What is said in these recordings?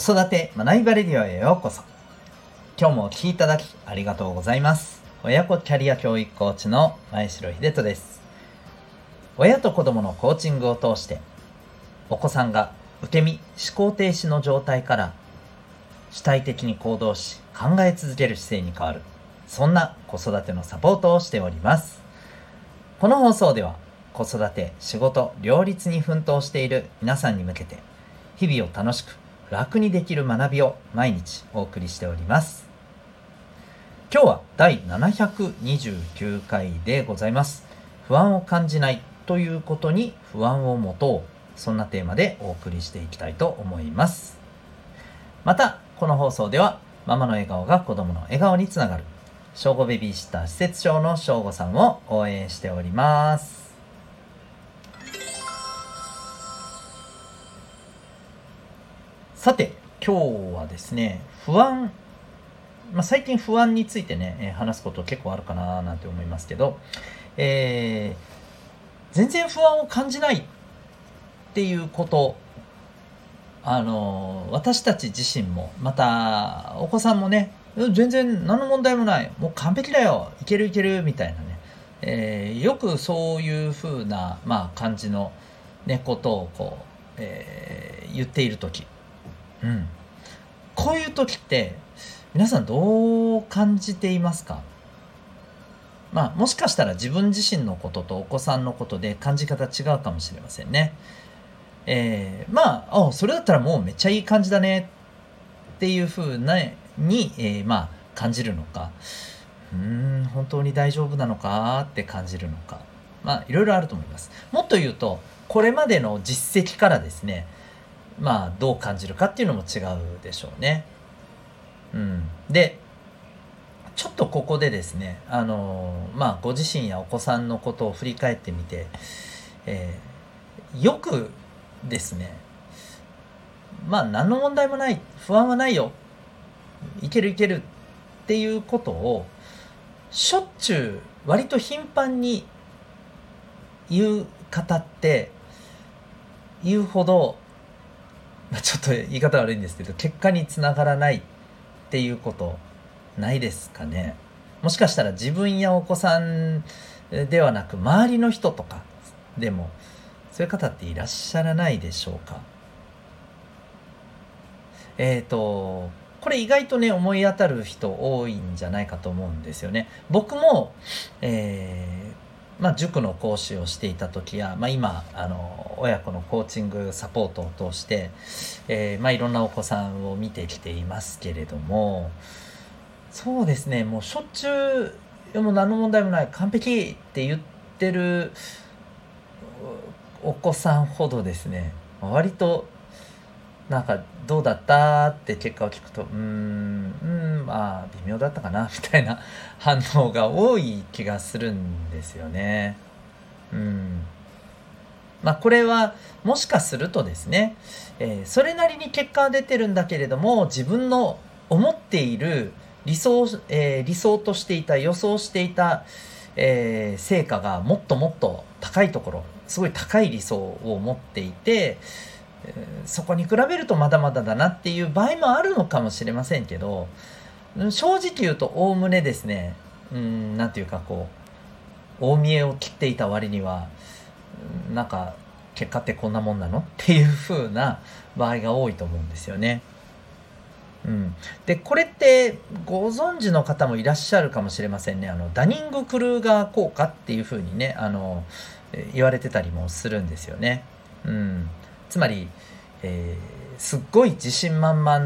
子育て学びバレディオへようこそ。今日もお聴きいただきありがとうございます。親子キャリア教育コーチの前城秀人です。親と子供のコーチングを通してお子さんが受け身思考停止の状態から主体的に行動し考え続ける姿勢に変わるそんな子育てのサポートをしております。この放送では子育て仕事両立に奮闘している皆さんに向けて日々を楽しく楽にできる学びを毎日お送りしております。今日は第729回でございます。不安を感じないということに不安を持とうそんなテーマでお送りしていきたいと思います。またこの放送ではママの笑顔が子供の笑顔につながる正午ベビーシッター施設長の正午さんを応援しております。さて今日はですね不安、まあ、最近不安についてね、話すこと結構あるかななんて思いますけど、えー、全然不安を感じないっていうことあの私たち自身もまたお子さんもね全然何の問題もないもう完璧だよいけるいけるみたいなね、えー、よくそういうふうな、まあ、感じの、ね、ことをこう、えー、言っている時、うん、こういう時って皆さんどう感じていますか？まあもしかしたら自分自身のこととお子さんのことで感じ方違うかもしれませんね。えー、まああそれだったらもうめっちゃいい感じだね。っていうふうなに、えー、まあ感じるのか。うん本当に大丈夫なのか？って感じるのか。まあいろいろあると思います。もっと言うとこれまでの実績からですねまあどう感じるかっていうのも違うでしょうね。うん。でちょっとここでですねあのまあご自身やお子さんのことを振り返ってみて、えー、よくですねまあ何の問題もない不安はないよ。いけるいけるっていうことをしょっちゅう割と頻繁に言う方って言うほどちょっと言い方悪いんですけど結果につながらないっていうことないですかねもしかしたら自分やお子さんではなく周りの人とかでもそういう方っていらっしゃらないでしょうかえっ、ー、とこれ意外とね思い当たる人多いんじゃないかと思うんですよね。僕も、えー、まあ、塾の講師をしていた時や、まあ、今あの親子のコーチングサポートを通して、えー、まあ、いろんなお子さんを見てきていますけれどもそうですねもうしょっちゅうもう何の問題もない完璧って言ってるお子さんほどですね割となんかどうだったって結果を聞くとうーんうんまあ微妙だったかな みたいな反応が多い気がするんですよね。うんまあこれはもしかするとですね、えー、それなりに結果は出てるんだけれども自分の思っている理想,、えー、理想としていた予想していた、えー、成果がもっともっと高いところすごい高い理想を持っていてそこに比べるとまだまだだなっていう場合もあるのかもしれませんけど正直言うとおおむねですねうんなんていうかこう大見えを切っていた割にはなんか結果ってこんなもんなのっていう風な場合が多いと思うんですよね。うん、でこれってご存知の方もいらっしゃるかもしれませんねあのダニング・クルーガー効果っていう風にねあの言われてたりもするんですよね。うん、つまり、えー、すっごい自信満々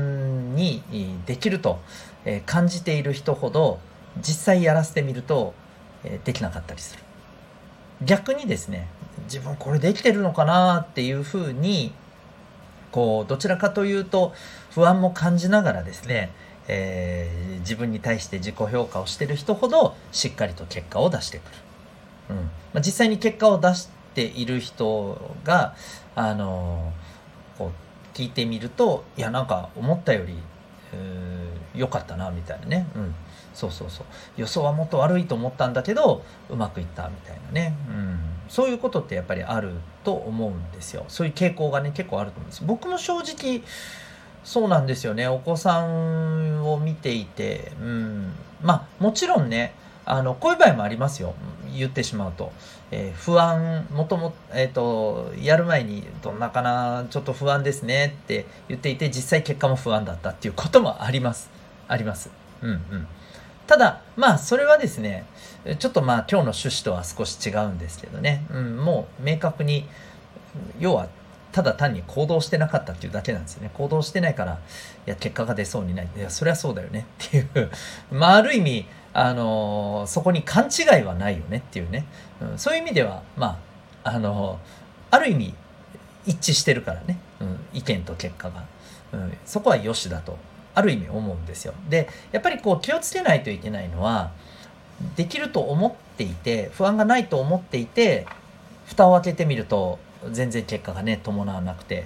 にできると感じている人ほど実際やらせてみるとできなかったりする。逆にですね自分これできてるのかなっていうふうにこうどちらかというと不安も感じながらですね、えー、自分に対して自己評価をしてる人ほどしっかりと結果を出してくる、うん。まあ、実際に結果を出している人があのこう聞いてみるといやなんか思ったより良かったなみたいなね、うん、そうそうそう。予想はもっと悪いと思ったんだけどうまくいったみたいなね、うん、そういうことってやっぱりあると思うんですよ。そういう傾向がね結構あると思うんです。僕も正直そうなんですよね。お子さんを見ていて、うん、まあもちろんねあのこういう場合もありますよ。言ってしまうと、えー、不安もとも、えーと、やる前にどんなかなちょっと不安ですねって言っていて実際結果も不安だったっていうこともあります。あります。うんうん。ただまあそれはですねちょっとまあ今日の趣旨とは少し違うんですけどね、うん、もう明確に要はただ単に行動してなかったっていうだけなんですよね。行動してないからいや結果が出そうにない。いやそりゃそうだよねっていう。まあある意味あのそこに勘違いはないよねっていうね、うん、そういう意味ではまああのある意味一致してるからね、うん、意見と結果が、うん、そこは良しだとある意味思うんですよ。でやっぱりこう気をつけないといけないのはできると思っていて不安がないと思っていて蓋を開けてみると全然結果がね伴わなくて、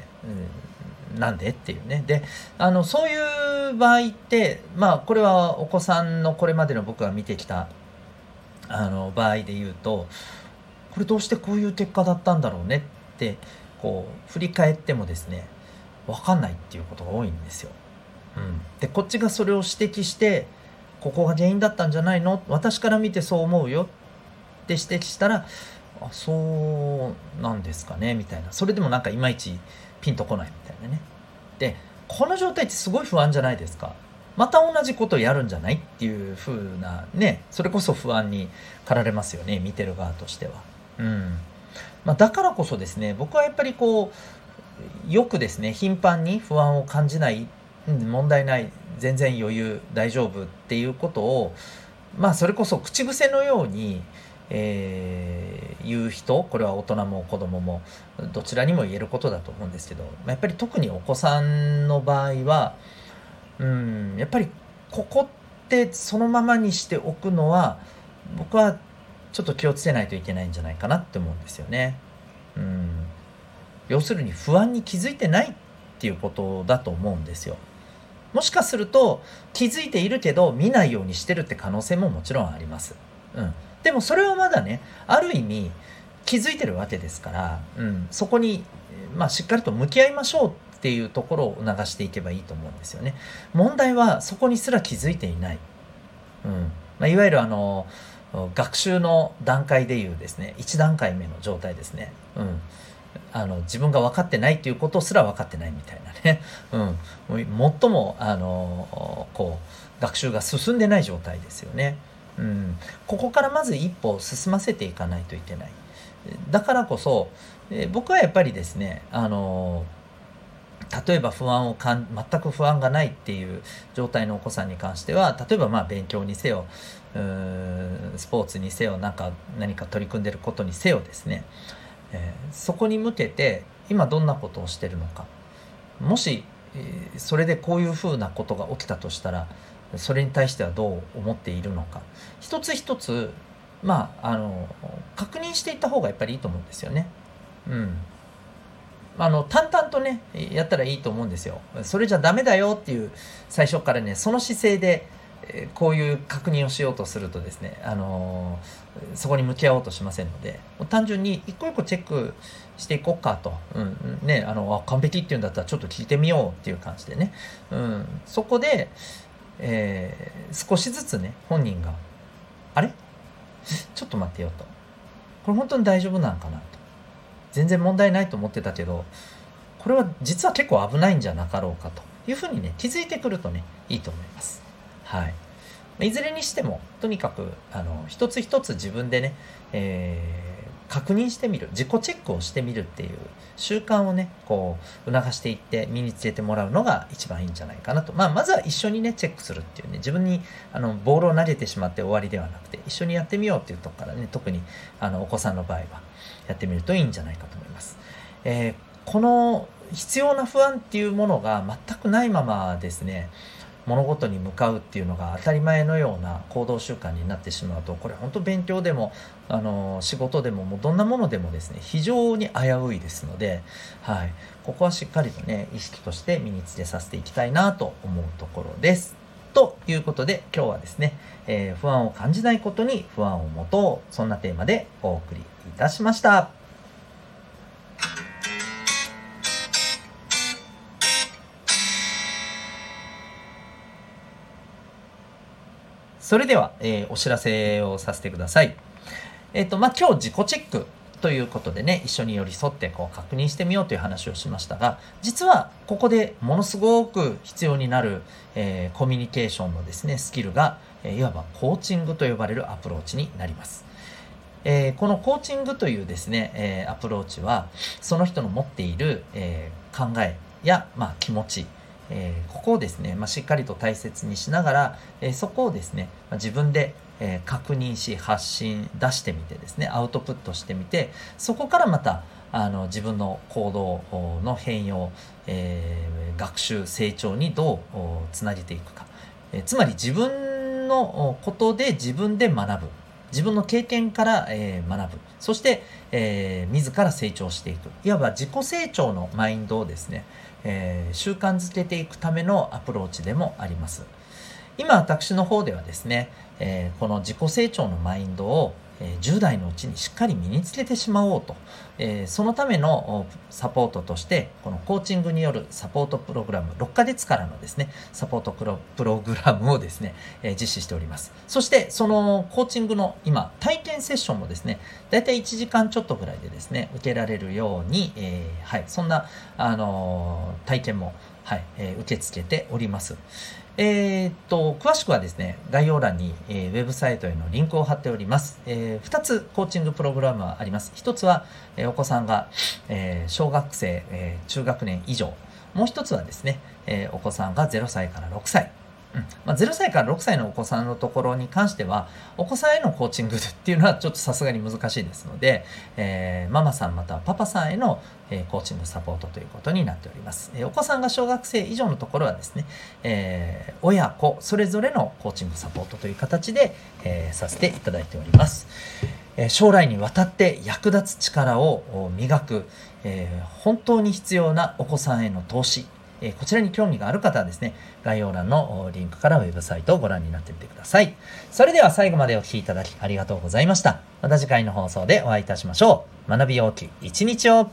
なんで？っていうね。であのそういう場合ってまあこれはお子さんのこれまでの僕が見てきたあの場合で言うとこれどうしてこういう結果だったんだろうねってこう振り返ってもですね分かんないっていうことが多いんですよ。うん、でこっちがそれを指摘してここが原因だったんじゃないの？私から見てそう思うよ。って指摘したらあそうなんですかねみたいな。それでもなんかいまいちピンとこないみたいなね。でこの状態ってすごい不安じゃないですか。また同じことやるんじゃないっていう風なねそれこそ不安に駆られますよね見てる側としては。うん。まあ、だからこそですね僕はやっぱりこうよくですね頻繁に不安を感じない問題ない全然余裕大丈夫っていうことをまあそれこそ口癖のようにえー、言う人これは大人も子供もどちらにも言えることだと思うんですけどやっぱり特にお子さんの場合はうんやっぱりここってそのままにしておくのは僕はちょっと気をつけないといけないんじゃないかなって思うんですよね。うん要するに不安に気づいてないっていうことだと思うんですよ。もしかすると気づいているけど見ないようにしてるって可能性ももちろんあります。うん、でもそれはまだねある意味気づいてるわけですから、うん、そこに、まあ、しっかりと向き合いましょうっていうところを促していけばいいと思うんですよね。問題はそこにすら気づいていない。うんまあ、いわゆるあの学習の段階でいうですね1段階目の状態ですね。うんあの自分が分かってないっていうことすら分かってないみたいなね、うん、最もあのこう学習が進んでない状態ですよね。うん、ここからまず一歩進ませていかないといけない。だからこそ、えー、僕はやっぱりですねあの例えば不安をかん全く不安がないっていう状態のお子さんに関しては例えばまあ勉強にせよスポーツにせよなんか何か取り組んでることにせよですね、えー、そこに向けて今どんなことをしてるのか。もし、えー、それでこういうふうなことが起きたとしたらそれに対してはどう思っているのか一つ一つまああの確認していった方がやっぱりいいと思うんですよね。うん。あの淡々とねやったらいいと思うんですよ。それじゃダメだよっていう最初からねその姿勢でこういう確認をしようとするとですね、あのそこに向き合おうとしませんので単純に一個一個チェックしていこうかと、うんね、あの完璧っていうんだったらちょっと聞いてみようっていう感じでね、うん、そこで、えー、少しずつね本人が「あれ？ちょっと待ってよ」と「これ本当に大丈夫なんかな」と「全然問題ないと思ってたけどこれは実は結構危ないんじゃなかろうか」というふうにね気づいてくるとねいいと思います。はい。いずれにしてもとにかくあの一つ一つ自分でね、えー、確認してみる。自己チェックをしてみるっていう習慣をねこう促していって身につけてもらうのが一番いいんじゃないかなと、まあ、まずは一緒にねチェックするっていうね。自分にあのボールを投げてしまって終わりではなくて一緒にやってみようっていうとこからね特にあのお子さんの場合はやってみるといいんじゃないかと思います。えー、この必要な不安っていうものが全くないままですね。物事に向かうっていうのが当たり前のような行動習慣になってしまうとこれ本当勉強でもあの仕事でももうどんなものでもですね非常に危ういですので、はい、ここはしっかりとね意識として身につけさせていきたいなと思うところです。ということで今日はですね、えー、不安を感じないことに不安を持とうそんなテーマでお送りいたしました。それでは、えー、お知らせをさせてください。えっ、ー、と、まあ、今日自己チェックということでね、一緒に寄り添ってこう確認してみようという話をしましたが、実はここでものすごく必要になる、えー、コミュニケーションのですね、スキルが、えいわばコーチングと呼ばれるアプローチになります。えー、このコーチングというですね、え、アプローチは、その人の持っている、え、考えや、まあ、気持ち、えここをですね、まあ、しっかりと大切にしながら、えそこをですね、まあ、自分で、え確認し発信出してみてですねアウトプットしてみてそこからまたあの自分の行動の変容、え学習成長にどうつなげていくか、えつまり自分のことで自分で学ぶ。自分の経験から、えー、学ぶ。そして、えー、自ら成長していくいわば自己成長のマインドをですね、えー、習慣づけていくためのアプローチでもあります。今私の方ではですね、えこの自己成長のマインドを10代のうちにしっかり身につけてしまおうと、えそのためのサポートとしてこのコーチングによるサポートプログラム6ヶ月からのですねサポートプログラムをですね、え実施しております。そしてそのコーチングの今体験セッションもですねだいたい1時間ちょっとぐらいでですね受けられるように、えー、はい、そんな、あの体験も、はいえー、受け付けておりますえー、っと、詳しくはですね、概要欄に、えー、ウェブサイトへのリンクを貼っております。えー、2つコーチングプログラムはあります。1つは、え、お子さんが、え、小学生、え、中学年以上。もう1つはですね、え、お子さんが0歳から6歳。うんまあ、0歳から6歳のお子さんのところに関しては、お子さんへのコーチングっていうのはちょっとさすがに難しいですので、えー、ママさんまたはパパさんへの、えー、コーチングサポートということになっております。えー、お子さんが小学生以上のところはですね、えー、親子それぞれのコーチングサポートという形で、えー、させていただいております。え将来にわたって役立つ力を磨く、えー、本当に必要なお子さんへの投資えこちらに興味がある方はですね、概要欄のリンクからウェブサイトをご覧になってみてください。それでは最後までお聴きいただきありがとうございました。また次回の放送でお会いいたしましょう。学びようき一日を